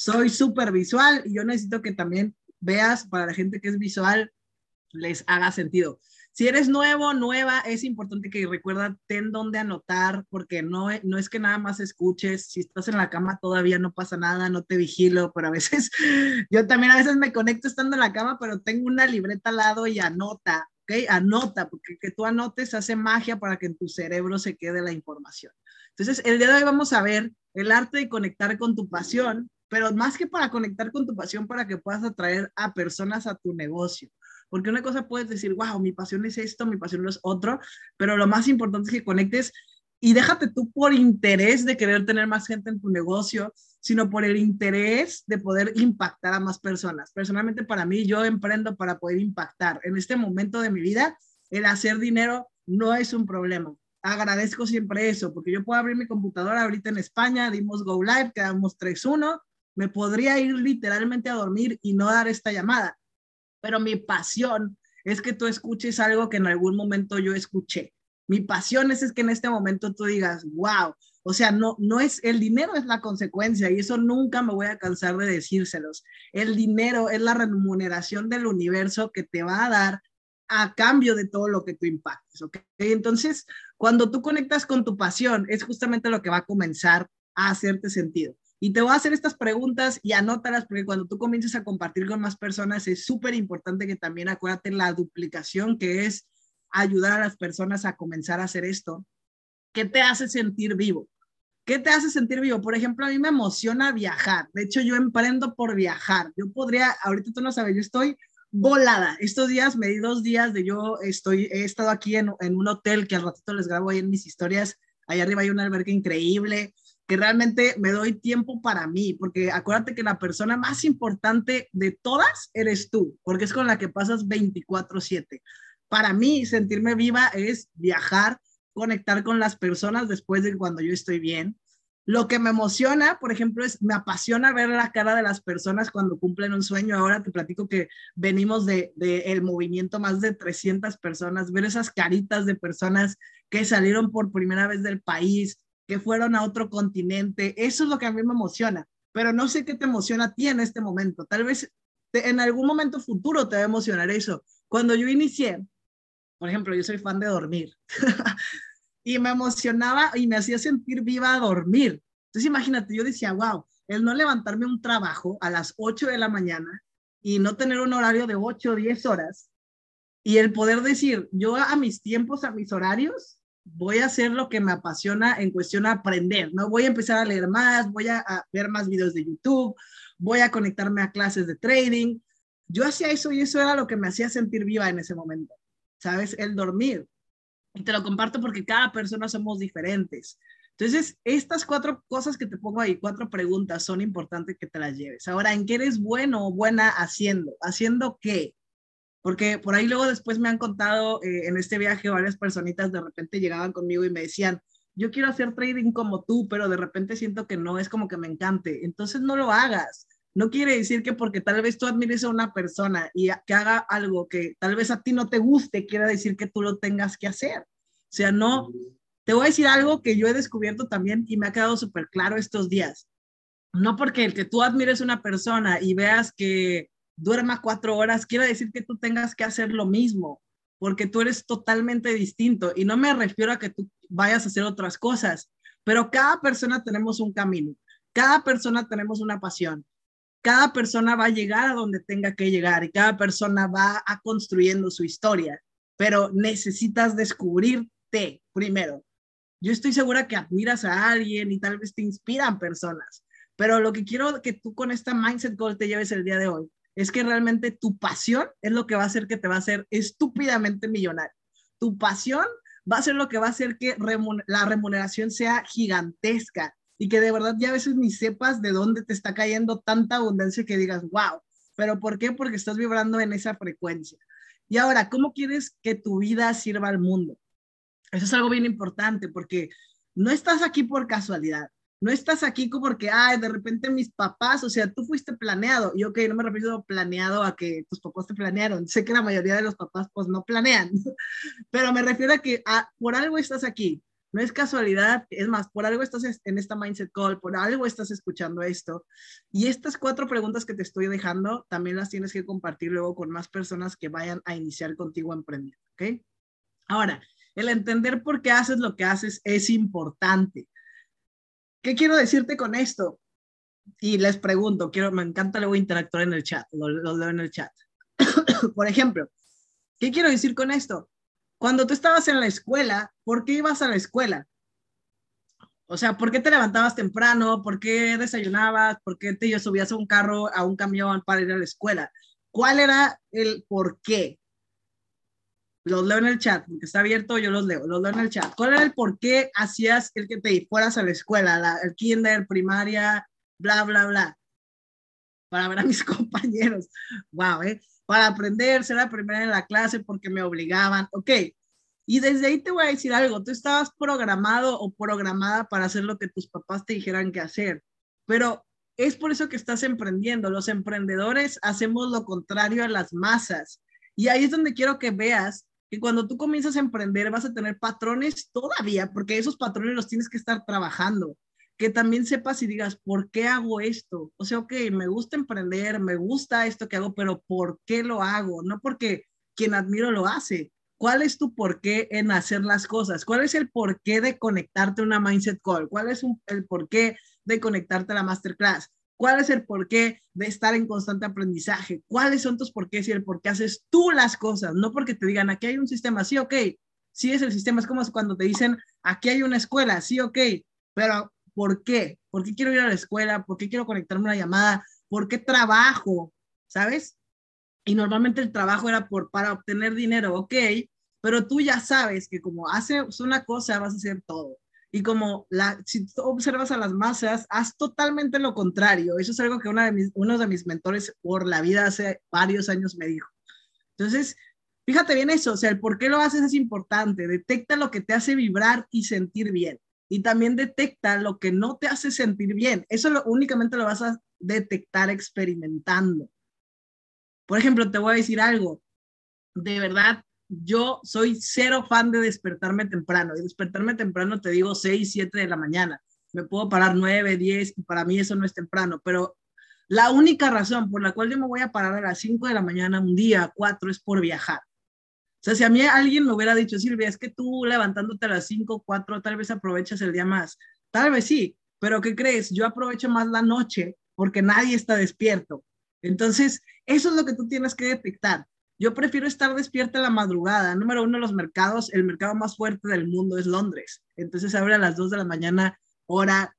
soy súper visual y yo necesito que también veas para la gente que es visual, les haga sentido. Si eres nuevo, nueva, es importante que recuerda, ten donde anotar, porque no, no es que nada más escuches, si estás en la cama todavía no pasa nada, no te vigilo, pero a veces, yo también a veces me conecto estando en la cama, pero tengo una libreta al lado y anota, ¿ok? Anota, porque que tú anotes hace magia para que en tu cerebro se quede la información. Entonces, el día de hoy vamos a ver el arte de conectar con tu pasión, pero más que para conectar con tu pasión, para que puedas atraer a personas a tu negocio. Porque una cosa puedes decir, wow, mi pasión es esto, mi pasión es otro, pero lo más importante es que conectes y déjate tú por interés de querer tener más gente en tu negocio, sino por el interés de poder impactar a más personas. Personalmente para mí, yo emprendo para poder impactar. En este momento de mi vida, el hacer dinero no es un problema. Agradezco siempre eso, porque yo puedo abrir mi computadora ahorita en España, dimos Go Live, quedamos 3-1, me podría ir literalmente a dormir y no dar esta llamada pero mi pasión es que tú escuches algo que en algún momento yo escuché. Mi pasión es, es que en este momento tú digas, wow, o sea, no, no es, el dinero es la consecuencia y eso nunca me voy a cansar de decírselos. El dinero es la remuneración del universo que te va a dar a cambio de todo lo que tú impactes, ¿ok? Entonces, cuando tú conectas con tu pasión, es justamente lo que va a comenzar a hacerte sentido. Y te voy a hacer estas preguntas y anótalas porque cuando tú comiences a compartir con más personas es súper importante que también acuérdate la duplicación que es ayudar a las personas a comenzar a hacer esto. ¿Qué te hace sentir vivo? ¿Qué te hace sentir vivo? Por ejemplo, a mí me emociona viajar. De hecho, yo emprendo por viajar. Yo podría, ahorita tú no sabes, yo estoy volada. Estos días me di dos días de yo estoy, he estado aquí en, en un hotel que al ratito les grabo ahí en mis historias. Allá arriba hay una alberca increíble que realmente me doy tiempo para mí, porque acuérdate que la persona más importante de todas eres tú, porque es con la que pasas 24/7. Para mí, sentirme viva es viajar, conectar con las personas después de cuando yo estoy bien. Lo que me emociona, por ejemplo, es, me apasiona ver la cara de las personas cuando cumplen un sueño. Ahora te platico que venimos de, de el movimiento más de 300 personas, ver esas caritas de personas que salieron por primera vez del país, que fueron a otro continente. Eso es lo que a mí me emociona, pero no sé qué te emociona a ti en este momento. Tal vez en algún momento futuro te va a emocionar eso. Cuando yo inicié, por ejemplo, yo soy fan de dormir y me emocionaba y me hacía sentir viva a dormir. Entonces imagínate, yo decía, wow, el no levantarme un trabajo a las 8 de la mañana y no tener un horario de 8 o 10 horas y el poder decir, yo a mis tiempos, a mis horarios, voy a hacer lo que me apasiona en cuestión de aprender, ¿no? Voy a empezar a leer más, voy a, ver más videos de YouTube, voy a conectarme a clases de trading. Yo hacía eso y eso era lo que me hacía sentir viva en ese momento, ¿sabes? El dormir. Y te lo comparto porque cada persona somos diferentes. Entonces, estas cuatro cosas que te pongo ahí, cuatro preguntas, son importantes que te las lleves. Ahora, ¿en qué eres bueno o buena haciendo? ¿Haciendo qué? Porque por ahí luego después me han contado eh, en este viaje varias personitas de repente llegaban conmigo y me decían, yo quiero hacer trading como tú, pero de repente siento que no es como que me encante. Entonces no lo hagas. No quiere decir que porque tal vez tú admires a una persona y que haga algo que tal vez a ti no te guste, quiera decir que tú lo tengas que hacer. O sea, no, te voy a decir algo que yo he descubierto también y me ha quedado súper claro estos días. No porque el que tú admires a una persona y veas que duerma cuatro horas, quiere decir que tú tengas que hacer lo mismo, porque tú eres totalmente distinto. Y no me refiero a que tú vayas a hacer otras cosas, pero cada persona tenemos un camino, cada persona tenemos una pasión, cada persona va a llegar a donde tenga que llegar y cada persona va a construyendo su historia, pero necesitas descubrirte primero. Yo estoy segura que admiras a alguien y tal vez te inspiran personas, pero lo que quiero que tú con esta mindset goal te lleves el día de hoy es que realmente tu pasión es lo que va a hacer que te va a hacer estúpidamente millonario. Tu pasión va a ser lo que va a hacer que la remuneración sea gigantesca y que de verdad ya a veces ni sepas de dónde te está cayendo tanta abundancia que digas, wow, pero ¿por qué? Porque estás vibrando en esa frecuencia. Y ahora, ¿cómo quieres que tu vida sirva al mundo? Eso es algo bien importante porque no estás aquí por casualidad no estás aquí porque, ay, de repente mis papás, o sea, tú fuiste planeado. Y ok, no me refiero planeado a que tus papás te planearon. Sé que la mayoría de los papás, pues, no planean. Pero me refiero a que ah, por algo estás aquí. no es casualidad, es más, por algo estás en esta Mindset Call, por algo estás escuchando esto. Y estas cuatro preguntas que te estoy dejando, también las tienes que compartir luego con más personas que vayan a iniciar contigo a emprender, ¿ok? Ahora, el entender por qué haces lo que haces es importante. ¿Qué quiero decirte con esto? Y les pregunto, quiero, me encanta luego interactuar en el chat, lo, lo en el chat. por ejemplo, ¿qué quiero decir con esto? Cuando tú estabas en la escuela, ¿por qué ibas a la escuela? O sea, ¿por qué te levantabas temprano? ¿Por qué desayunabas? ¿Por qué te subías a un carro, a un camión para ir a la escuela? ¿Cuál era el por qué? Los leo en el chat, porque está abierto, yo los leo, los leo en el chat. ¿Cuál era el por qué hacías el que te fueras a la escuela, el kinder, primaria, bla, bla, bla? Para ver a mis compañeros. Wow, ¿eh? para aprender, ser la primera en la clase porque me obligaban, ok. Y desde ahí te voy a decir algo, tú estabas programado o programada para hacer lo que tus papás te dijeran que hacer, pero es por eso que estás emprendiendo. Los emprendedores hacemos lo contrario a las masas. Y ahí es donde quiero que veas que cuando tú comienzas a emprender vas a tener patrones todavía, porque esos patrones los tienes que estar trabajando que también sepas y digas, ¿por qué hago esto? O sea, ok, me gusta emprender, me gusta esto que hago, pero ¿por qué lo hago? No porque quien admiro lo hace. ¿Cuál es tu por qué en hacer las cosas? ¿Cuál es el por qué de conectarte a una Mindset Call? ¿Cuál es el por qué de conectarte a la Masterclass? ¿Cuál es el por qué de estar en constante aprendizaje? ¿Cuáles son tus por qué y el por qué haces tú las cosas? No porque te digan, aquí hay un sistema, sí, ok, sí es el sistema, es como cuando te dicen, aquí hay una escuela, sí, ok, pero ¿Por qué? ¿Por qué quiero ir a la escuela? ¿Por qué quiero conectarme a una llamada? ¿Por qué trabajo? ¿Sabes? Y normalmente el trabajo era por, para obtener dinero, ok, pero tú ya sabes que como haces una cosa, vas a hacer todo. Y como la, si observas a las masas, haz totalmente lo contrario. Eso es algo que una de mis, uno de mis mentores por la vida hace varios años me dijo. Entonces, fíjate bien eso, o sea, el por qué lo haces es importante. Detecta lo que te hace vibrar y sentir bien y también detecta lo que no te hace sentir bien. Eso lo, únicamente lo vas a detectar experimentando. Por ejemplo, te voy a decir algo. De verdad, yo soy cero fan de despertarme temprano. Y despertarme temprano te digo 6, 7 de la mañana. Me puedo parar 9, 10 y para mí eso no es temprano. Pero la única razón por la cual yo me voy a parar a las 5 de la mañana un día, 4, es por viajar. O sea, si a mí alguien me hubiera dicho, Silvia, es que tú levantándote a las 5, 4, tal vez aprovechas el día más. Tal vez sí, pero ¿qué crees? Yo aprovecho más la noche porque nadie está despierto. Entonces, eso es lo que tú tienes que detectar. Yo prefiero estar despierta en la madrugada. Número uno, los mercados, el mercado más fuerte del mundo es Londres. Entonces abre a las 2 de la mañana, hora,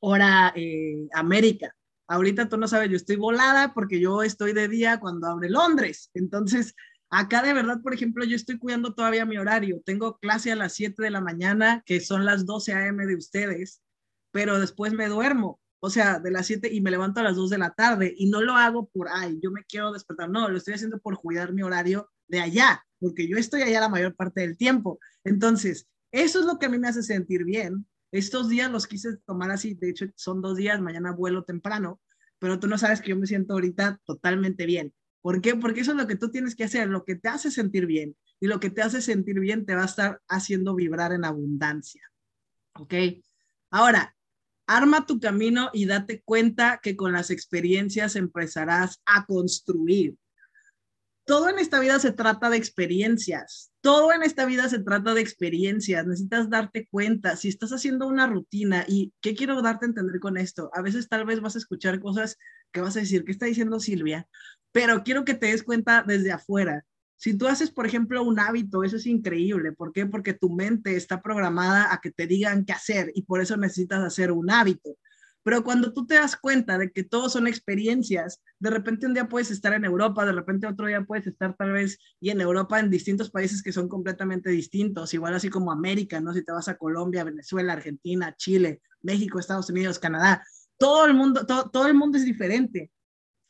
hora eh, América. Ahorita tú no sabes, yo estoy volada porque yo estoy de día cuando abre Londres. Entonces, Acá de verdad, por ejemplo, yo estoy cuidando todavía mi horario. Tengo clase a las 7 de la mañana, que son las 12 a.m. de ustedes, pero después me duermo. O sea, de las 7 y me levanto a las 2 de la tarde y no lo hago por, ay, yo me quiero despertar. No, lo estoy haciendo por cuidar mi horario de allá, porque yo estoy allá la mayor parte del tiempo. Entonces, eso es lo que a mí me hace sentir bien. Estos días los quise tomar así, de hecho son dos días, mañana vuelo temprano, pero tú no sabes que yo me siento ahorita totalmente bien. ¿Por qué? Porque eso es lo que tú tienes que hacer, lo que te hace sentir bien. Y lo que te hace sentir bien te va a estar haciendo vibrar en abundancia. ¿Ok? Ahora, arma tu camino y date cuenta que con las experiencias empezarás a construir. Todo en esta vida se trata de experiencias. Todo en esta vida se trata de experiencias. Necesitas darte cuenta. Si estás haciendo una rutina, y qué quiero darte a entender con esto, a veces tal vez vas a escuchar cosas que vas a decir, ¿qué está diciendo Silvia? pero quiero que te des cuenta desde afuera. Si tú haces, por ejemplo, un hábito, eso es increíble. ¿Por qué? Porque tu mente está programada a que te digan qué hacer y por eso necesitas hacer un hábito. Pero cuando tú te das cuenta de que todos son experiencias, de repente un día puedes estar en Europa, de repente otro día puedes estar tal vez y en Europa en distintos países que son completamente distintos, igual así como América, ¿no? Si te vas a Colombia, Venezuela, Argentina, Chile, México, Estados Unidos, Canadá, todo el mundo, todo, todo el mundo es diferente.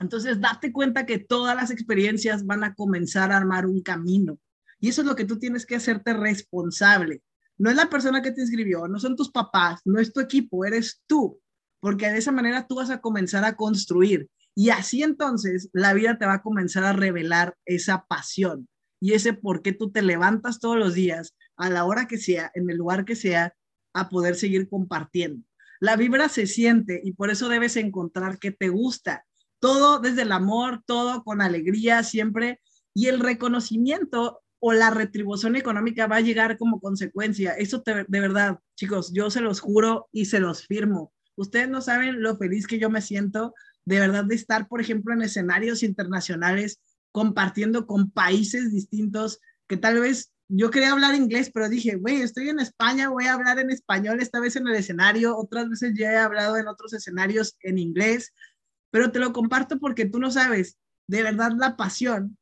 Entonces, date cuenta que todas las experiencias van a comenzar a armar un camino. Y eso es lo que tú tienes que hacerte responsable. No es la persona que te inscribió, no son tus papás, no es tu equipo, eres tú. Porque de esa manera tú vas a comenzar a construir. Y así entonces la vida te va a comenzar a revelar esa pasión y ese por qué tú te levantas todos los días, a la hora que sea, en el lugar que sea, a poder seguir compartiendo. La vibra se siente y por eso debes encontrar que te gusta. Todo desde el amor, todo con alegría siempre. Y el reconocimiento o la retribución económica va a llegar como consecuencia. Eso de verdad, chicos, yo se los juro y se los firmo. Ustedes no saben lo feliz que yo me siento de verdad de estar, por ejemplo, en escenarios internacionales compartiendo con países distintos que tal vez yo quería hablar inglés, pero dije, güey, estoy en España, voy a hablar en español esta vez en el escenario, otras veces ya he hablado en otros escenarios en inglés, pero te lo comparto porque tú no sabes, de verdad la pasión,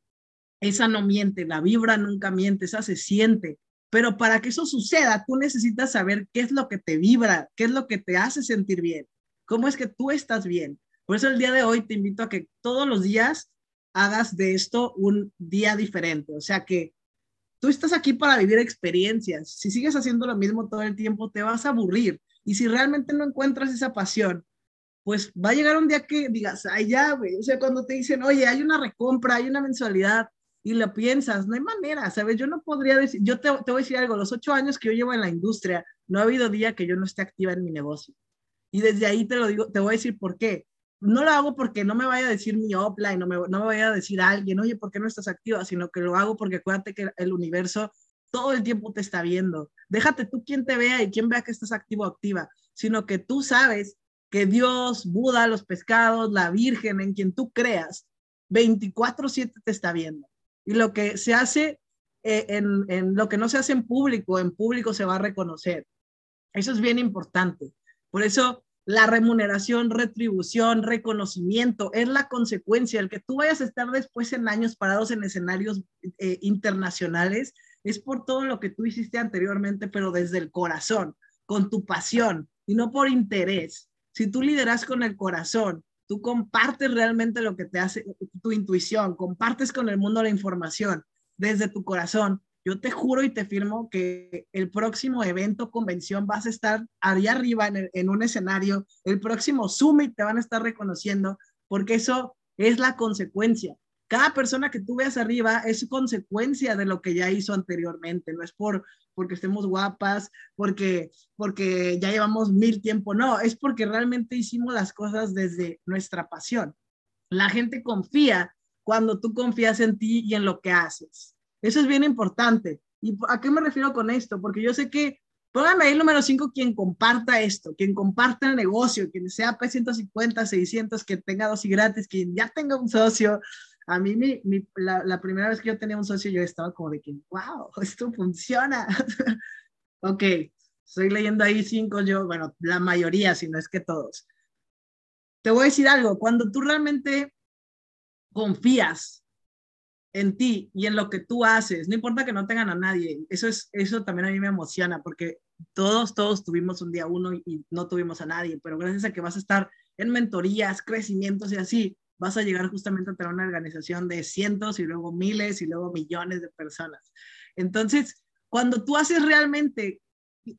esa no miente, la vibra nunca miente, esa se siente. Pero para que eso suceda, tú necesitas saber qué es lo que te vibra, qué es lo que te hace sentir bien, cómo es que tú estás bien. Por eso el día de hoy te invito a que todos los días hagas de esto un día diferente. O sea que tú estás aquí para vivir experiencias. Si sigues haciendo lo mismo todo el tiempo, te vas a aburrir. Y si realmente no encuentras esa pasión, pues va a llegar un día que digas, ay, ya, güey. O sea, cuando te dicen, oye, hay una recompra, hay una mensualidad, y lo piensas, no hay manera, ¿sabes? Yo no podría decir, yo te, te voy a decir algo, los ocho años que yo llevo en la industria, no ha habido día que yo no esté activa en mi negocio. Y desde ahí te lo digo, te voy a decir por qué no lo hago porque no me vaya a decir mi offline, no me, no me vaya a decir alguien, oye, ¿por qué no estás activa? Sino que lo hago porque acuérdate que el universo todo el tiempo te está viendo. Déjate tú quien te vea y quien vea que estás activo o activa, sino que tú sabes que Dios, Buda, los pescados, la Virgen, en quien tú creas, 24/7 te está viendo. Y lo que se hace eh, en, lo que no se hace en público, en público se va a reconocer. Eso es bien importante. Por eso la remuneración, retribución, reconocimiento, es la consecuencia. El que tú vayas a estar después en años parados en escenarios eh, internacionales es por todo lo que tú hiciste anteriormente, pero desde el corazón, con tu pasión y no por interés. Si tú lideras con el corazón, tú compartes realmente lo que te hace tu intuición, compartes con el mundo la información desde tu corazón, yo te juro y te firmo que el próximo evento, convención, vas a estar ahí arriba en, un escenario, el próximo Summit te van a estar reconociendo, porque eso es la consecuencia. Cada persona que tú veas arriba es consecuencia de lo que ya hizo anteriormente, no es por porque estemos guapas, porque, porque ya llevamos mil tiempo, no, es porque realmente hicimos las cosas desde nuestra pasión. La gente confía cuando tú confías en ti y en lo que haces. Eso es bien importante. ¿Y a qué me refiero con esto? Porque yo sé que, póngame ahí el número 5 quien comparta esto, quien comparta el negocio, quien sea P150, 600, que tenga dos y gratis, quien ya tenga un socio. A mí, mi, la, la, primera vez que yo tenía un socio, yo estaba como de que, wow, esto funciona. ok, estoy leyendo ahí cinco, yo, bueno, la mayoría, si no es que todos. Te voy a decir algo, cuando tú realmente confías en ti y en lo que tú haces, no importa que no tengan a nadie, eso es eso también a mí me emociona porque todos todos tuvimos un día uno y, no tuvimos a nadie, pero gracias a que vas a estar en mentorías, crecimientos y así, vas a llegar justamente a tener una organización de cientos y luego miles y luego millones de personas. Entonces, cuando tú haces realmente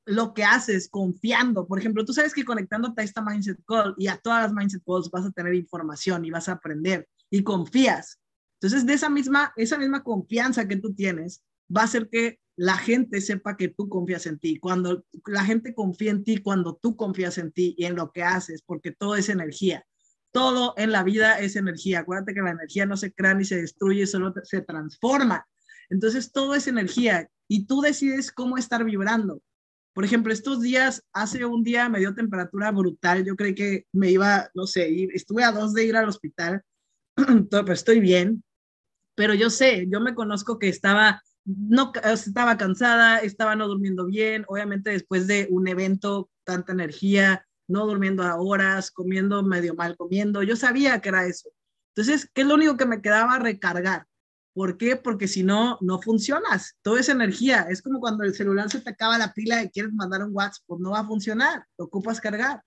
lo que haces confiando, por ejemplo, tú sabes que conectándote a esta Mindset Call y a todas las Mindset Calls vas a tener información y vas a aprender y confías entonces, de esa misma, esa misma confianza que tú tienes, va a hacer que la gente sepa que tú confías en ti. Cuando la gente confía en ti, cuando tú confías en ti y en lo que haces, porque todo es energía. Todo en la vida es energía. Acuérdate que la energía no se crea ni se destruye, solo se transforma. Entonces, todo es energía y tú decides cómo estar vibrando. Por ejemplo, estos días, hace un día me dio temperatura brutal. Yo creí que me iba, no sé, estuve a dos de ir al hospital, pero estoy bien pero yo sé, yo me conozco que estaba, no, estaba cansada, estaba no durmiendo bien, obviamente después de un evento, tanta energía, no durmiendo a horas, comiendo medio mal comiendo, yo sabía que era eso. Entonces, ¿qué es lo único que me quedaba? Recargar. ¿Por qué? Porque si no, no funcionas. Todo es energía. Es como cuando el celular se te acaba la pila y quieres mandar un WhatsApp, pues no va a funcionar. Lo ocupas cargar.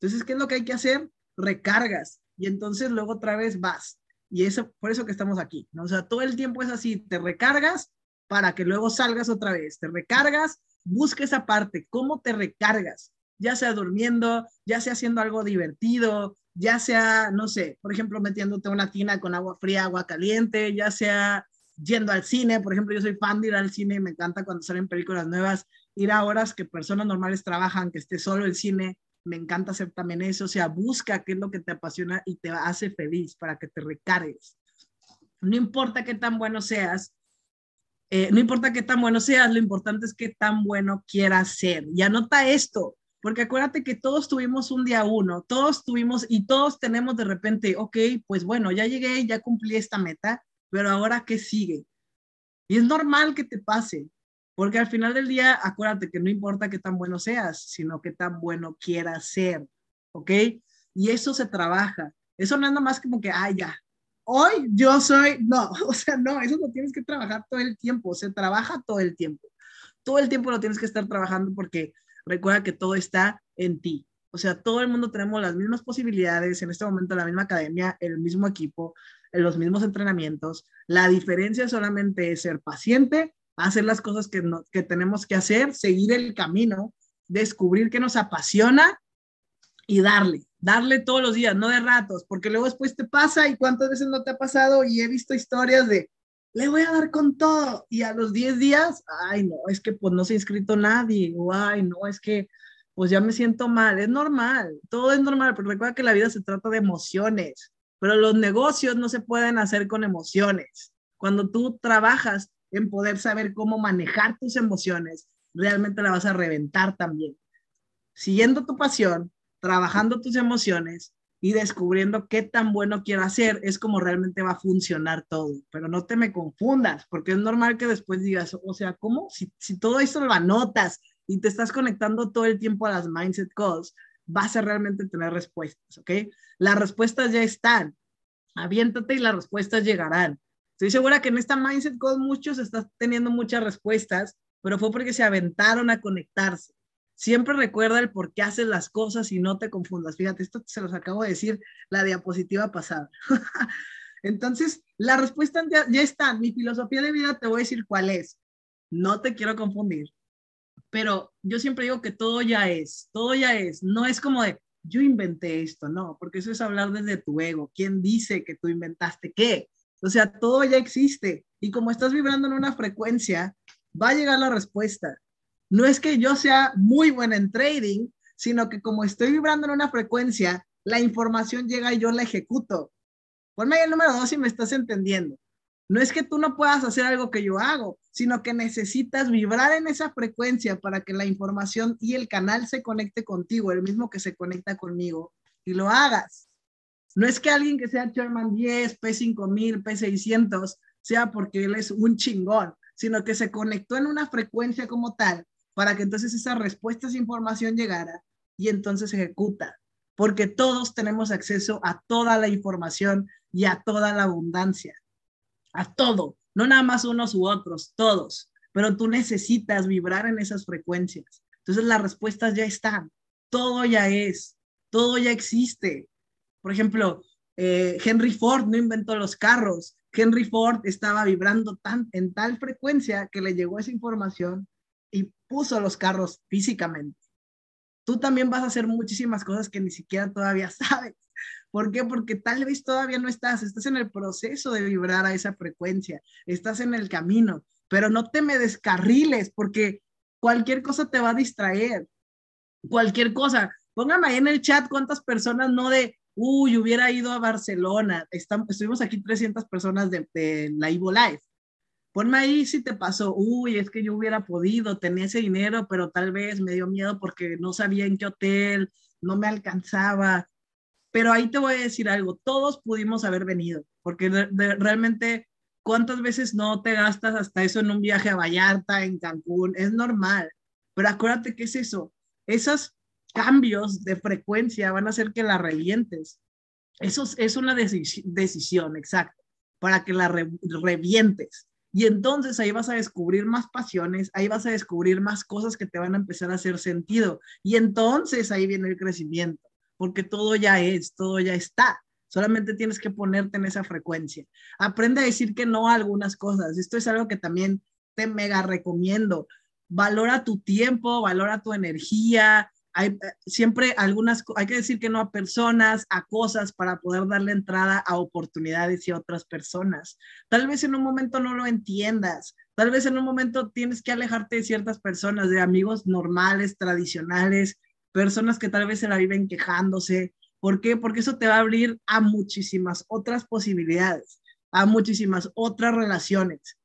Entonces, ¿qué es lo que hay que hacer? Recargas. Y entonces luego otra vez vas. Y eso, por eso que estamos aquí, ¿no? O sea, todo el tiempo es así, te recargas para que luego salgas otra vez, te recargas, busca esa parte, cómo te recargas, ya sea durmiendo, ya sea haciendo algo divertido, ya sea, no sé, por ejemplo, metiéndote una tina con agua fría, agua caliente, ya sea yendo al cine, por ejemplo, yo soy fan de ir al cine y me encanta cuando salen películas nuevas, ir a horas que personas normales trabajan, que esté solo el cine, me encanta hacer también eso, o sea, busca qué es lo que te apasiona y te hace feliz para que te recargues. No importa qué tan bueno seas, eh, no importa qué tan bueno seas, lo importante es qué tan bueno quieras ser. Y anota esto, porque acuérdate que todos tuvimos un día uno, todos tuvimos y todos tenemos de repente, ok, pues bueno, ya llegué, ya cumplí esta meta, pero ahora qué sigue. Y es normal que te pase, porque al final del día, acuérdate que no importa qué tan bueno seas, sino qué tan bueno quieras ser, ¿ok? Y eso se trabaja. Eso no es nada más como que, ah, ya, hoy yo soy, no, o sea, no, eso lo tienes que trabajar todo el tiempo, se trabaja todo el tiempo. Todo el tiempo lo tienes que estar trabajando porque recuerda que todo está en ti. O sea, todo el mundo tenemos las mismas posibilidades, en este momento la misma academia, el mismo equipo, los mismos entrenamientos. La diferencia solamente es ser paciente, hacer las cosas que, que tenemos que hacer, seguir el camino, descubrir qué nos apasiona y darle, darle todos los días, no de ratos, porque luego después te pasa y cuántas veces no te ha pasado y he visto historias de, le voy a dar con todo y a los 10 días, ay no, es que pues no se ha inscrito nadie, o ay no, es que pues ya me siento mal, es normal, todo es normal, pero recuerda que la vida se trata de emociones, pero los negocios no se pueden hacer con emociones. Cuando tú trabajas en poder saber cómo manejar tus emociones, realmente la vas a reventar también. Siguiendo tu pasión, trabajando tus emociones y descubriendo qué tan bueno quiero hacer, es como realmente va a funcionar todo. Pero no te me confundas, porque es normal que después digas, o sea, ¿cómo? Si, si todo esto lo anotas y te estás conectando todo el tiempo a las mindset calls, vas a realmente tener respuestas, ¿ok? Las respuestas ya están. Aviéntate y las respuestas llegarán. Estoy segura que en esta Mindset Call muchos están teniendo muchas respuestas, pero fue porque se aventaron a conectarse. Siempre recuerda el por qué haces las cosas y no te confundas. Fíjate, esto se los acabo de decir la diapositiva pasada. Entonces, la respuesta ya, está. Mi filosofía de vida te voy a decir cuál es. No te quiero confundir, pero yo siempre digo que todo ya es, todo ya es. No es como de, yo inventé esto, no, porque eso es hablar desde tu ego. ¿Quién dice que tú inventaste qué? O sea, todo ya existe. Y como estás vibrando en una frecuencia, va a llegar la respuesta. No es que yo sea muy buena en trading, sino que como estoy vibrando en una frecuencia, la información llega y yo la ejecuto. Ponme el número dos si me estás entendiendo. No es que tú no puedas hacer algo que yo hago, sino que necesitas vibrar en esa frecuencia para que la información y el canal se conecte contigo, el mismo que se conecta conmigo, y lo hagas. No es que alguien que sea Sherman 10, P5000, P600, sea porque él es un chingón, sino que se conectó en una frecuencia como tal para que entonces esa respuesta, esa información llegara y entonces ejecuta. Porque todos tenemos acceso a toda la información y a toda la abundancia. A todo. No nada más unos u otros, todos. Pero tú necesitas vibrar en esas frecuencias. Entonces las respuestas ya están. Todo ya es. Todo ya existe. Por ejemplo, eh, Henry Ford no inventó los carros. Henry Ford estaba vibrando tan, en tal frecuencia que le llegó esa información y puso los carros físicamente. Tú también vas a hacer muchísimas cosas que ni siquiera todavía sabes. ¿Por qué? Porque tal vez todavía no estás, estás en el proceso de vibrar a esa frecuencia, estás en el camino, pero no te me descarriles porque cualquier cosa te va a distraer. Cualquier cosa. Póngame ahí en el chat cuántas personas no de, uy, hubiera ido a Barcelona, Estamos, estuvimos aquí 300 personas de, de la Ivo Life. Ponme ahí si te pasó, uy, es que yo hubiera podido, tenía ese dinero, pero tal vez me dio miedo porque no sabía en qué hotel, no me alcanzaba. Pero ahí te voy a decir algo, todos pudimos haber venido, porque realmente, ¿cuántas veces no te gastas hasta eso en un viaje a Vallarta, en Cancún? Es normal, pero acuérdate que es eso, esos cambios de frecuencia van a hacer que la revientes. Eso es una decisión, exacta, para que la revientes. Y entonces ahí vas a descubrir más pasiones, ahí vas a descubrir más cosas que te van a empezar a hacer sentido. Y entonces ahí viene el crecimiento, porque todo ya es, todo ya está. Solamente tienes que ponerte en esa frecuencia. Aprende a decir que no a algunas cosas. Esto es algo que también te mega recomiendo. Valora tu tiempo, valora tu energía, hay eh, siempre algunas, hay que decir que no a personas, a cosas para poder darle entrada a oportunidades y a otras personas. Tal vez en un momento no lo entiendas, tal vez en un momento tienes que alejarte de ciertas personas, de amigos normales, tradicionales, personas que tal vez se la viven quejándose. ¿Por qué? Porque eso te va a abrir a muchísimas otras posibilidades, a muchísimas otras relaciones.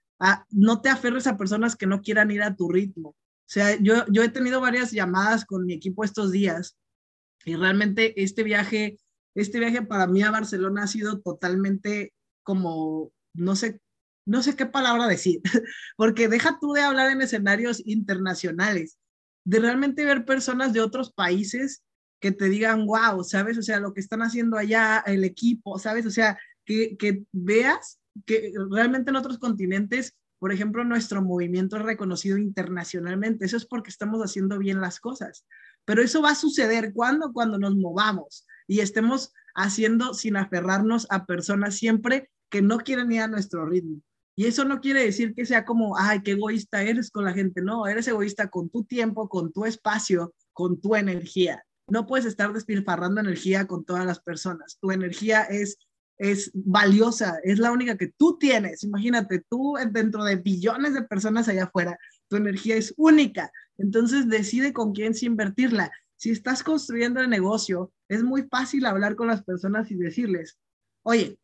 no te aferres a personas que no quieran ir a tu ritmo sea, yo, yo he tenido varias llamadas con mi equipo estos días y realmente este viaje, este viaje para mí a Barcelona ha sido totalmente como, no sé, no sé qué palabra decir, porque deja tú de hablar en escenarios internacionales, de realmente ver personas de otros países que te digan, wow, ¿sabes? O sea, lo que están haciendo allá, el equipo, ¿sabes? O sea, que, que veas que realmente en otros continentes por ejemplo, nuestro movimiento es reconocido internacionalmente. Eso es porque estamos haciendo bien las cosas. Pero eso va a suceder cuando, cuando nos movamos y estemos haciendo sin aferrarnos a personas siempre que no quieren ir a nuestro ritmo. Y eso no quiere decir que sea como, ay, qué egoísta eres con la gente. No, eres egoísta con tu tiempo, con tu espacio, con tu energía. No puedes estar despilfarrando energía con todas las personas. Tu energía es es valiosa, es la única que tú tienes. Imagínate, tú dentro de billones de personas allá afuera, tu energía es única. Entonces decide con quién sí invertirla. Si estás construyendo el negocio, es muy fácil hablar con las personas y decirles, oye,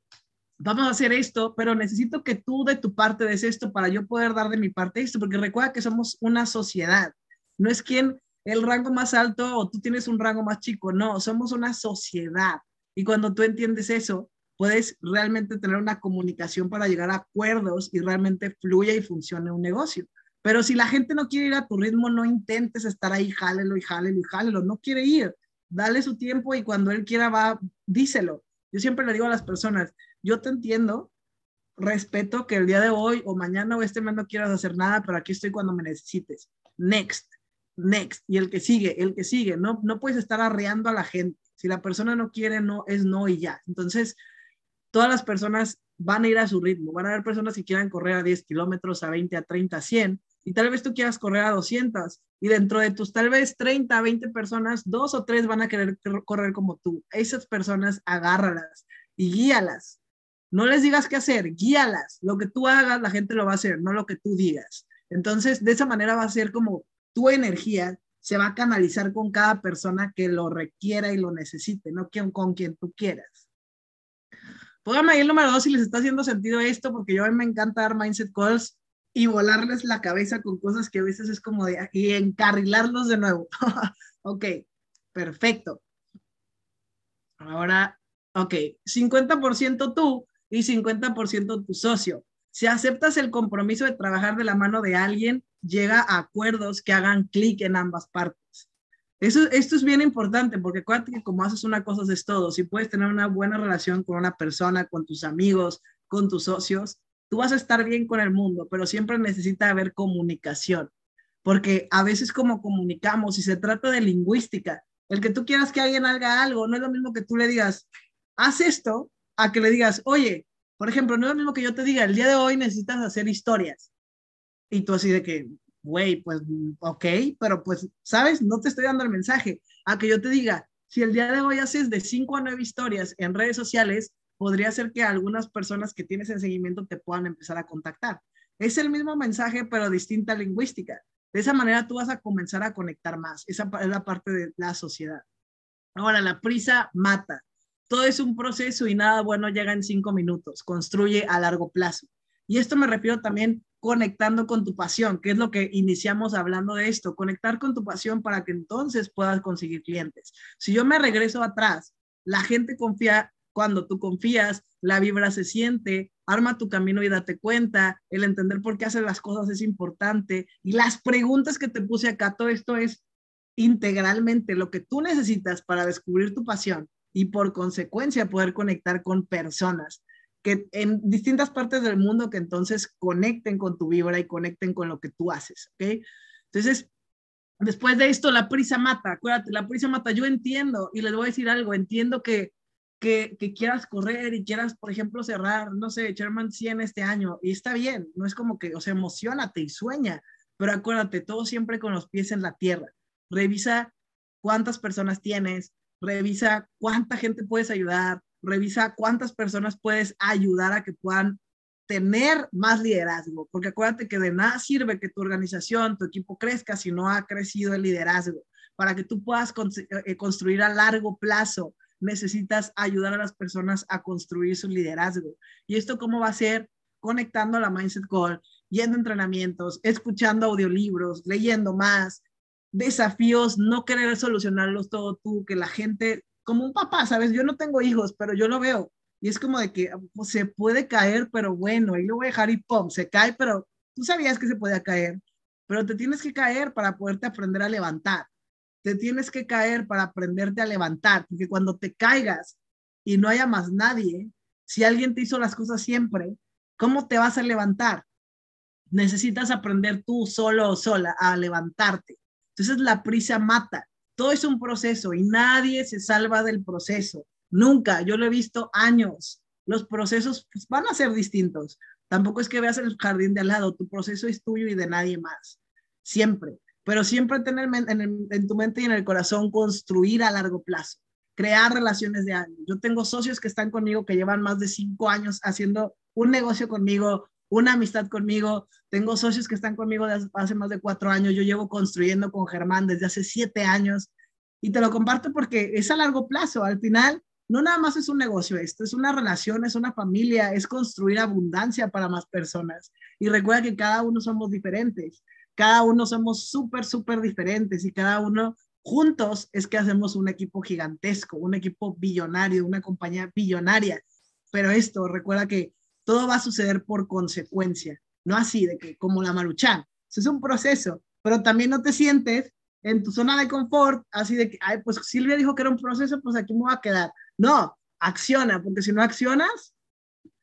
vamos a hacer esto, pero necesito que tú de tu parte des esto para yo poder dar de mi parte esto, porque recuerda que somos una sociedad. No es quien el rango más alto o tú tienes un rango más chico, no, somos una sociedad. Y cuando tú entiendes eso, puedes realmente tener una comunicación para llegar a acuerdos y realmente fluya y funcione un negocio. Pero si la gente no quiere ir a tu ritmo, no intentes estar ahí, jálelo y jálelo y jálelo. No quiere ir. Dale su tiempo y cuando él quiera va, díselo. Yo siempre le digo a las personas, yo te entiendo, respeto que el día de hoy o mañana o este mes no quieras hacer nada, pero aquí estoy cuando me necesites. Next, next. Y el que sigue, el que sigue. No, no puedes estar arreando a la gente. Si la persona no quiere, no, es no y ya. Entonces, todas las personas van a ir a su ritmo. Van a haber personas que quieran correr a 10 kilómetros, a 20, a 30, a 100, y tal vez tú quieras correr a 200, y dentro de tus tal vez 30, 20 personas, dos o tres van a querer correr como tú. Esas personas, agárralas y guíalas. No les digas qué hacer, guíalas. Lo que tú hagas, la gente lo va a hacer, no lo que tú digas. Entonces, de esa manera va a ser como tu energía se va a canalizar con cada persona que lo requiera y lo necesite, no con quien tú quieras. Póngame ahí el número dos si les está haciendo sentido esto, porque yo a mí me encanta dar mindset calls y volarles la cabeza con cosas que a veces es como de y encarrilarlos de nuevo. ok, perfecto. Ahora, ok, 50% tú y 50% tu socio. Si aceptas el compromiso de trabajar de la mano de alguien, llega a acuerdos que hagan clic en ambas partes. Eso, esto es bien importante porque acuérdate que como haces una cosa es todo. Si puedes tener una buena relación con una persona, con tus amigos, con tus socios, tú vas a estar bien con el mundo, pero siempre necesita haber comunicación. Porque a veces como comunicamos, si se trata de lingüística, el que tú quieras que alguien haga algo, no es lo mismo que tú le digas, haz esto, a que le digas, oye, por ejemplo, no es lo mismo que yo te diga, el día de hoy necesitas hacer historias. Y tú así de que, güey, pues, ok, pero pues, ¿sabes? No te estoy dando el mensaje. A que yo te diga, si el día de hoy haces de 5 a 9 historias en redes sociales, podría ser que algunas personas que tienes en seguimiento te puedan empezar a contactar. Es el mismo mensaje, pero distinta lingüística. De esa manera tú vas a comenzar a conectar más. Esa es la parte de la sociedad. Ahora, la prisa mata. Todo es un proceso y nada bueno llega en cinco minutos. Construye a largo plazo. Y esto me refiero también conectando con tu pasión, que es lo que iniciamos hablando de esto, conectar con tu pasión para que entonces puedas conseguir clientes. Si yo me regreso atrás, la gente confía cuando tú confías, la vibra se siente, arma tu camino y date cuenta, el entender por qué haces las cosas es importante y las preguntas que te puse acá, todo esto es integralmente lo que tú necesitas para descubrir tu pasión y por consecuencia poder conectar con personas que en distintas partes del mundo que entonces conecten con tu vibra y conecten con lo que tú haces, ¿ok? Entonces, después de esto, la prisa mata, acuérdate, la prisa mata, yo entiendo, y les voy a decir algo, entiendo que, que, quieras correr y quieras, por ejemplo, cerrar, no sé, Sherman 100 este año, y está bien, no es como que, o sea, emocionate y sueña, pero acuérdate, todo siempre con los pies en la tierra. Revisa cuántas personas tienes, revisa cuánta gente puedes ayudar, revisa cuántas personas puedes ayudar a que puedan tener más liderazgo, porque acuérdate que de nada sirve que tu organización, tu equipo crezca si no ha crecido el liderazgo. Para que tú puedas eh, construir a largo plazo, necesitas ayudar a las personas a construir su liderazgo. ¿Y esto cómo va a ser? Conectando a la Mindset Call, yendo a entrenamientos, escuchando audiolibros, leyendo más, desafíos, no querer solucionarlos todo tú, que la gente, como un papá, ¿sabes? Yo no tengo hijos, pero yo lo veo. Y es como de que pues, se puede caer, pero bueno, ahí lo voy a dejar y pum, se cae, pero tú sabías que se podía caer, pero te tienes que caer para poderte aprender a levantar. Te tienes que caer para aprenderte a levantar, porque cuando te caigas y no haya más nadie, si alguien te hizo las cosas siempre, ¿cómo te vas a levantar? Necesitas aprender tú solo o sola a levantarte. Entonces la prisa mata. Todo es un proceso y nadie se salva del proceso. Nunca. Yo lo he visto años. Los procesos pues, van a ser distintos. Tampoco es que veas el jardín de al lado. Tu proceso es tuyo y de nadie más. Siempre. Pero siempre tener en, en tu mente y en el corazón construir a largo plazo. Crear relaciones de años. Yo tengo socios que están conmigo que llevan más de cinco años haciendo un negocio conmigo, una amistad conmigo. Tengo socios que están conmigo desde hace más de cuatro años. Yo llevo construyendo con Germán desde hace siete años y te lo comparto porque es a largo plazo. Al final, no nada más es un negocio esto, es una relación, es una familia, es construir abundancia para más personas. Y recuerda que cada uno somos diferentes, cada uno somos súper, súper diferentes y cada uno juntos es que hacemos un equipo gigantesco, un equipo billonario, una compañía billonaria. Pero esto, recuerda que todo va a suceder por consecuencia, no así de que como la maruchan. Eso es un proceso, pero también no te sientes en tu zona de confort, así de que, ay, pues Silvia dijo que era un proceso, pues aquí me voy a quedar. No, acciona, porque si no accionas,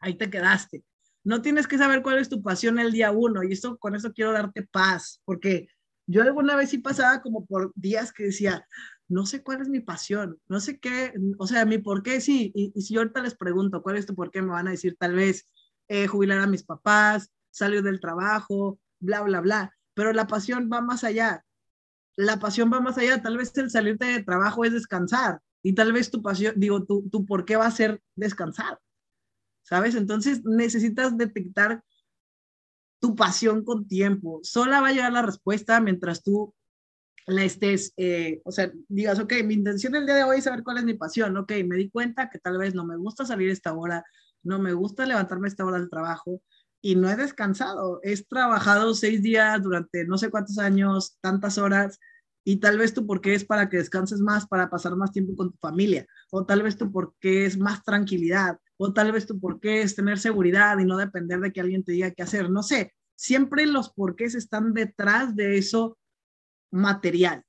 ahí te quedaste. No tienes que saber cuál es tu pasión el día uno, y esto, con eso quiero darte paz, porque yo alguna vez sí pasaba como por días que decía, no sé cuál es mi pasión, no sé qué, o sea, mi por qué sí, y, si yo ahorita les pregunto cuál es tu por qué, me van a decir tal vez eh, jubilar a mis papás, salir del trabajo, bla, bla, bla, pero la pasión va más allá, la pasión va más allá, tal vez el salirte de trabajo es descansar, y tal vez tu pasión, digo, tu, tu por qué va a ser descansar, ¿sabes? Entonces necesitas detectar tu pasión con tiempo. Sola va a llegar la respuesta mientras tú la estés, eh, o sea, digas, ok, mi intención el día de hoy es saber cuál es mi pasión, ok, me di cuenta que tal vez no me gusta salir esta hora, no me gusta levantarme esta hora del trabajo y no he descansado, he trabajado seis días durante no sé cuántos años, tantas horas, y tal vez tú porque es para que descanses más, para pasar más tiempo con tu familia, o tal vez tú porque es más tranquilidad, o tal vez tú porque es tener seguridad y no depender de que alguien te diga qué hacer, no sé, siempre los porqués están detrás de eso material.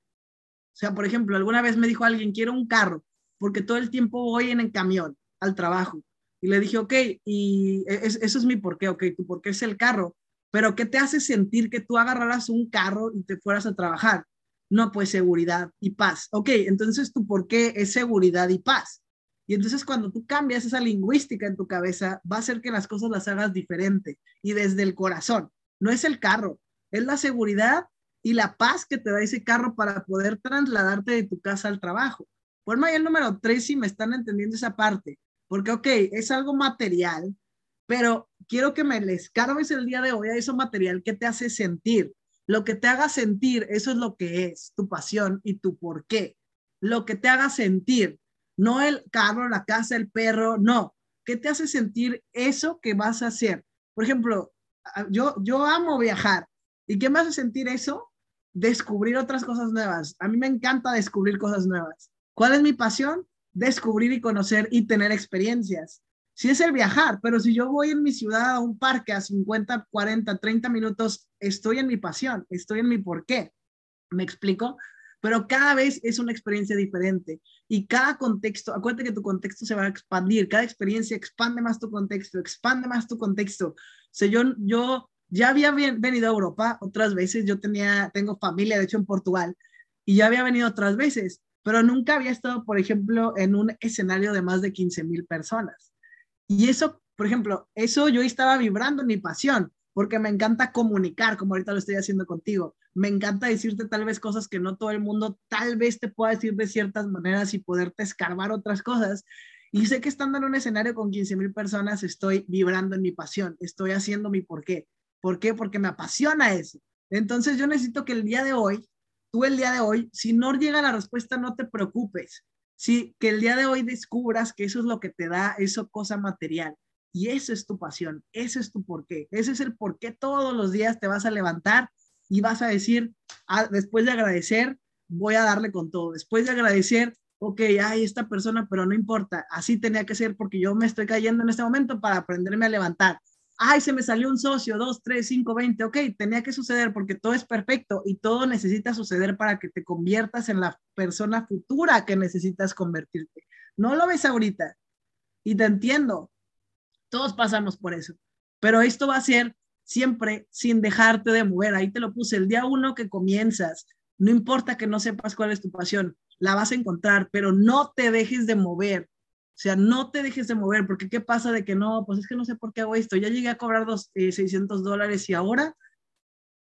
O sea, por ejemplo, alguna vez me dijo alguien, quiero un carro, porque todo el tiempo voy en el camión al trabajo. Y le dije, ok, y e, eso es mi porqué, ok, tu porqué es el carro, pero ¿qué te hace sentir que tú agarraras un carro y te fueras a trabajar? No, pues seguridad y paz. Ok, entonces tu porqué es seguridad y paz. Y entonces cuando tú cambias esa lingüística en tu cabeza, va a hacer que las cosas las hagas diferente y desde el corazón. No es el carro, es la seguridad y la paz que te da ese carro para poder trasladarte de tu casa al trabajo. Ponme ahí el número tres si me están entendiendo esa parte, porque, ok, es algo material, pero quiero que me les cargues el día de hoy a eso material que te hace sentir. Lo que te haga sentir, eso es lo que es tu pasión y tu por qué. Lo que te haga sentir, no el carro, la casa, el perro, no. ¿Qué te hace sentir eso que vas a hacer? Por ejemplo, yo, yo amo viajar. ¿Y qué me hace sentir eso? Descubrir otras cosas nuevas. A mí me encanta descubrir cosas nuevas. ¿Cuál es mi pasión? Descubrir y conocer y tener experiencias. Sí es el viajar, pero si yo voy en mi ciudad a un parque a 50, 40, 30 minutos, estoy en mi pasión, estoy en mi por qué. ¿Me explico? Pero cada vez es una experiencia diferente y cada contexto, acuérdate que tu contexto se va a expandir, cada experiencia expande más tu contexto, expande más tu contexto. O yo, yo ya había venido a Europa otras veces, yo tenía, tengo familia, de hecho, en Portugal, y ya había venido otras veces, pero nunca había estado, por ejemplo, en un escenario de más de 15 mil personas. Y eso, por ejemplo, eso yo estaba vibrando en mi pasión, porque me encanta comunicar, como ahorita lo estoy haciendo contigo. Me encanta decirte tal vez cosas que no todo el mundo tal vez te pueda decir de ciertas maneras y poderte escarbar otras cosas. Y sé que estando en un escenario con 15 mil personas estoy vibrando en mi pasión, estoy haciendo mi por qué. ¿Por qué? Porque me apasiona eso. Entonces yo necesito que el día de hoy, tú el día de hoy, si no llega la respuesta, no te preocupes. Sí, que el día de hoy descubras que eso es lo que te da eso cosa material. Y eso es tu pasión, ese es tu porqué, ese es el por qué todos los días te vas a levantar y vas a decir, ah, después de agradecer, voy a darle con todo. Después de agradecer, ok, hay esta persona, pero no importa, así tenía que ser porque yo me estoy cayendo en este momento para aprenderme a levantar. Ay, se me salió un socio, dos, tres, cinco, veinte, ok, tenía que suceder porque todo es perfecto y todo necesita suceder para que te conviertas en la persona futura que necesitas convertirte. No lo ves ahorita y te entiendo, todos pasamos por eso. Pero esto va a ser siempre sin dejarte de mover. Ahí te lo puse. El día uno que comienzas, no importa que no sepas cuál es tu pasión, la vas a encontrar, pero no te dejes de mover. O sea, no te dejes de mover, porque ¿qué pasa de que no? Pues es que no sé por qué hago esto. Ya llegué a cobrar dos, 600 eh, dólares y ahora,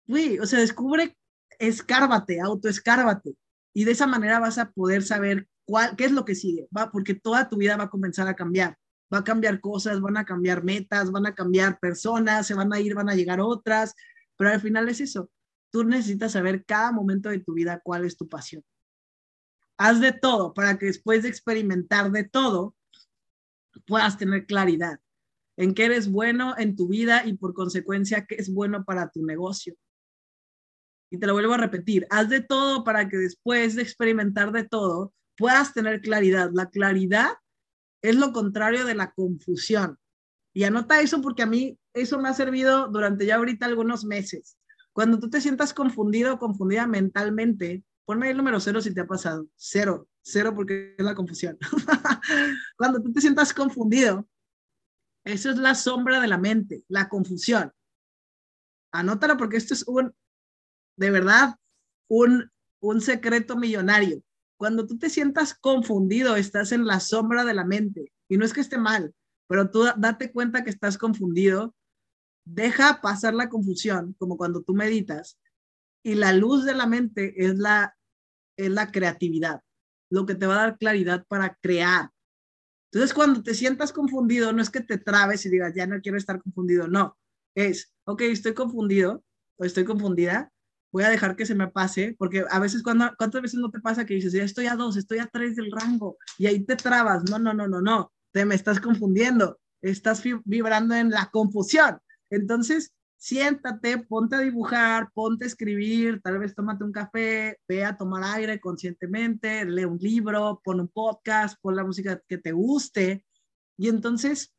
uy, o sea, descubre, escárbate, autoescárbate. Y de esa manera vas a poder saber cuál, qué es lo que sigue, va, porque toda tu vida va a comenzar a cambiar va a cambiar cosas, van a cambiar metas, van a cambiar personas, se van a ir, van a llegar otras, pero al final es eso. Tú necesitas saber cada momento de tu vida cuál es tu pasión. Haz de todo para que después de experimentar de todo, puedas tener claridad en qué eres bueno en tu vida y por consecuencia qué es bueno para tu negocio. Y te lo vuelvo a repetir, haz de todo para que después de experimentar de todo, puedas tener claridad. La claridad es lo contrario de la confusión. Y anota eso porque a mí eso me ha servido durante ya ahorita algunos meses. Cuando tú te sientas confundido o confundida mentalmente, ponme el número cero si te ha pasado. Cero, cero porque es la confusión. Cuando tú te sientas confundido, eso es la sombra de la mente, la confusión. Anótalo porque esto es un, de verdad, un, un secreto millonario. Cuando tú te sientas confundido, estás en la sombra de la mente. Y no es que esté mal, pero tú date cuenta que estás confundido. Deja pasar la confusión, como cuando tú meditas. Y la luz de la mente es la, es la creatividad, lo que te va a dar claridad para crear. Entonces, cuando te sientas confundido, no es que te trabes y digas, ya no quiero estar confundido. No, es, ok, estoy confundido o estoy confundida, voy a dejar que se me pase, porque a veces, cuando, ¿cuántas veces no te pasa que dices, ya estoy a dos, estoy a tres del rango, y ahí te trabas? No, no, no, no, no, te me estás confundiendo, estás vibrando en la confusión. Entonces, siéntate, ponte a dibujar, ponte a escribir, tal vez tómate un café, ve a tomar aire conscientemente, lee un libro, pon un podcast, pon la música que te guste, y entonces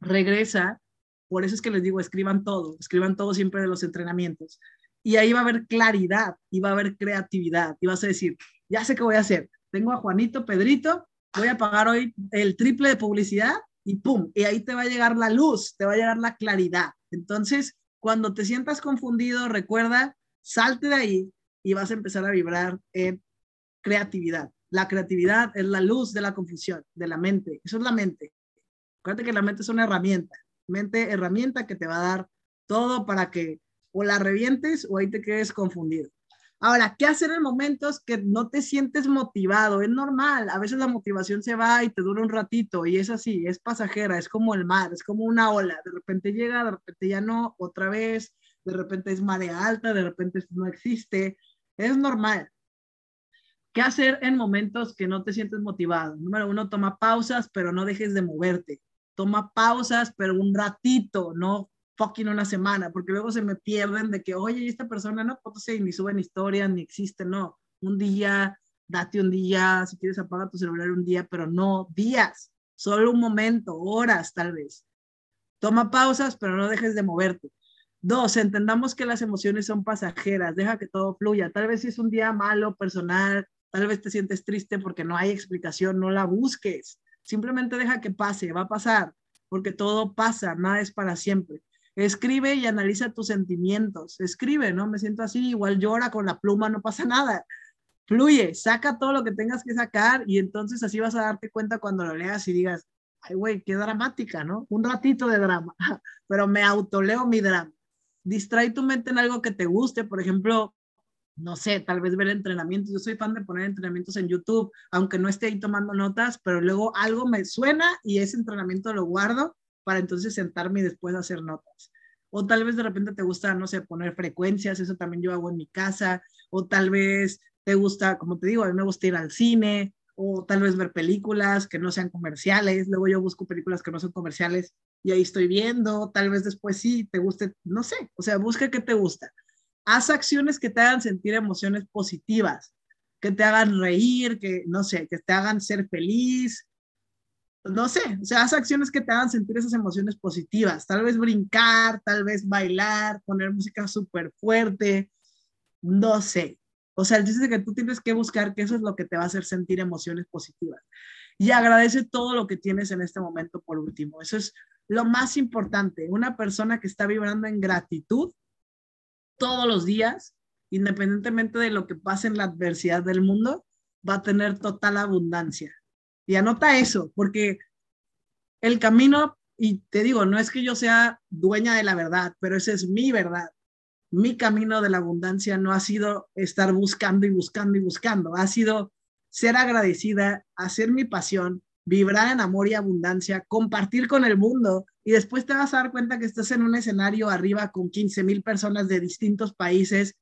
regresa. Por eso es que les digo, escriban todo, escriban todo siempre de los entrenamientos y ahí va a haber claridad y va a haber creatividad y vas a decir, ya sé qué voy a hacer. Tengo a Juanito, Pedrito, voy a pagar hoy el triple de publicidad y pum, y ahí te va a llegar la luz, te va a llegar la claridad. Entonces, cuando te sientas confundido, recuerda, salte de ahí y vas a empezar a vibrar en creatividad. La creatividad es la luz de la confusión, de la mente. Eso es la mente. Acuérdate que la mente es una herramienta. Mente, herramienta que te va a dar todo para que o la revientes o ahí te quedes confundido. Ahora, ¿qué hacer en momentos que no te sientes motivado? Es normal, a veces la motivación se va y te dura un ratito y es así, es pasajera, es como el mar, es como una ola, de repente llega, de repente ya no, otra vez, de repente es marea alta, de repente no existe, es normal. ¿Qué hacer en momentos que no te sientes motivado? Número uno, toma pausas, pero no dejes de moverte. Toma pausas, pero un ratito, no fucking una semana, porque luego se me pierden de que, oye, esta persona no, pues, ni suben historias, ni existe, no. Un día, date un día, si quieres apaga tu celular un día, pero no días, solo un momento, horas tal vez. Toma pausas, pero no dejes de moverte. Dos, entendamos que las emociones son pasajeras, deja que todo fluya. Tal vez si es un día malo, personal, tal vez te sientes triste porque no hay explicación, no la busques. Simplemente deja que pase, va a pasar, porque todo pasa, nada es para siempre. Escribe y analiza tus sentimientos. Escribe, ¿no? Me siento así, igual llora con la pluma, no pasa nada. Fluye, saca todo lo que tengas que sacar y entonces así vas a darte cuenta cuando lo leas y digas, ay, güey, qué dramática, ¿no? Un ratito de drama, pero me autoleo mi drama. Distrae tu mente en algo que te guste, por ejemplo, no sé, tal vez ver entrenamientos. Yo soy fan de poner entrenamientos en YouTube, aunque no esté ahí tomando notas, pero luego algo me suena y ese entrenamiento lo guardo para entonces sentarme y después hacer notas. O tal vez de repente te gusta, no sé, poner frecuencias, eso también yo hago en mi casa. O tal vez te gusta, como te digo, a mí me gusta ir al cine, o tal vez ver películas que no sean comerciales. Luego yo busco películas que no son comerciales y ahí estoy viendo. Tal vez después sí te guste, no sé, o sea, busca qué te gusta haz acciones que te hagan sentir emociones positivas, que te hagan reír, que no sé, que te hagan ser feliz. No sé, o sea, haz acciones que te hagan sentir esas emociones positivas. Tal vez brincar, tal vez bailar, poner música súper fuerte, no sé. O sea, dice que tú tienes que buscar que eso es lo que te va a hacer sentir emociones positivas. Y agradece todo lo que tienes en este momento por último. Eso es lo más importante. Una persona que está vibrando en gratitud todos los días, independientemente de lo que pase en la adversidad del mundo, va a tener total abundancia. Y anota eso, porque el camino, y te digo, no es que yo sea dueña de la verdad, pero esa es mi verdad. Mi camino de la abundancia no ha sido estar buscando y buscando y buscando, ha sido ser agradecida, hacer mi pasión, vibrar en amor y abundancia, compartir con el mundo y después te vas a dar cuenta que estás en un escenario arriba con 15 mil personas de distintos países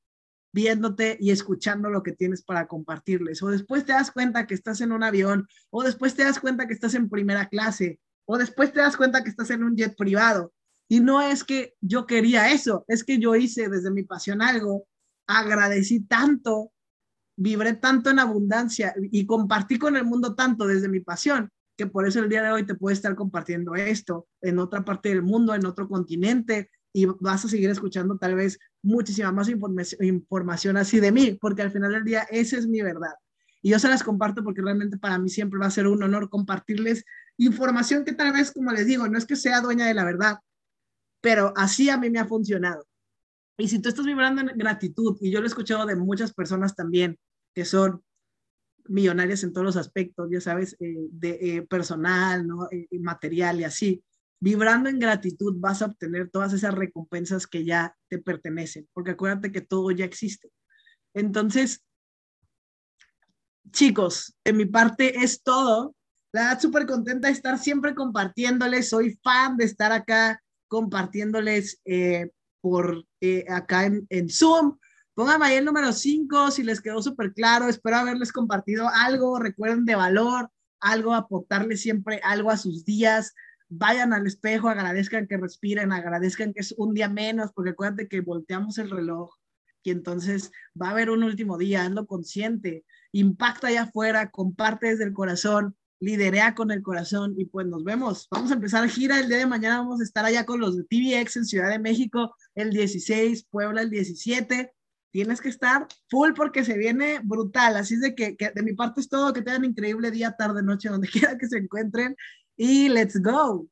viéndote y escuchando lo que tienes para compartirles. O después te das cuenta que estás en un avión, o después te das cuenta que estás en primera clase, o después te das cuenta que estás en un jet privado. Y no es que yo quería eso, es que yo hice desde mi pasión algo, agradecí tanto vibré tanto en abundancia y compartí con el mundo tanto desde mi pasión, que por eso el día de hoy te puedo estar compartiendo esto en otra parte del mundo, en otro continente, y vas a seguir escuchando tal vez muchísima más información así de mí, porque al final del día esa es mi verdad. Y yo se las comparto porque realmente para mí siempre va a ser un honor compartirles información que tal vez, como les digo, no es que sea dueña de la verdad, pero así a mí me ha funcionado. Y si tú estás vibrando en gratitud, y yo lo he escuchado de muchas personas también, que son millonarias en todos los aspectos, ya sabes, eh, de eh, personal, ¿no? Eh, material y así. Vibrando en gratitud vas a obtener todas esas recompensas que ya te pertenecen, porque acuérdate que todo ya existe. Entonces, chicos, en mi parte es todo. La verdad, súper contenta de estar siempre compartiéndoles. Soy fan de estar acá compartiéndoles por acá en, en Zoom Pónganme ahí el número 5 si les quedó súper claro. Espero haberles compartido algo, recuerden de valor, algo, aportarles siempre algo a sus días. Vayan al espejo, agradezcan que respiren, agradezcan que es un día menos, porque acuérdate que volteamos el reloj y entonces va a haber un último día, hazlo consciente, impacta allá afuera, comparte desde el corazón, liderea con el corazón y pues nos vemos. Vamos a empezar gira el día de mañana, vamos a estar allá con los de TVX en Ciudad de México el 16, Puebla el 17 tienes que estar full porque se viene brutal. Así es de que, de mi parte es todo, que tengan increíble día, tarde, noche, donde quiera que se encuentren y let's go.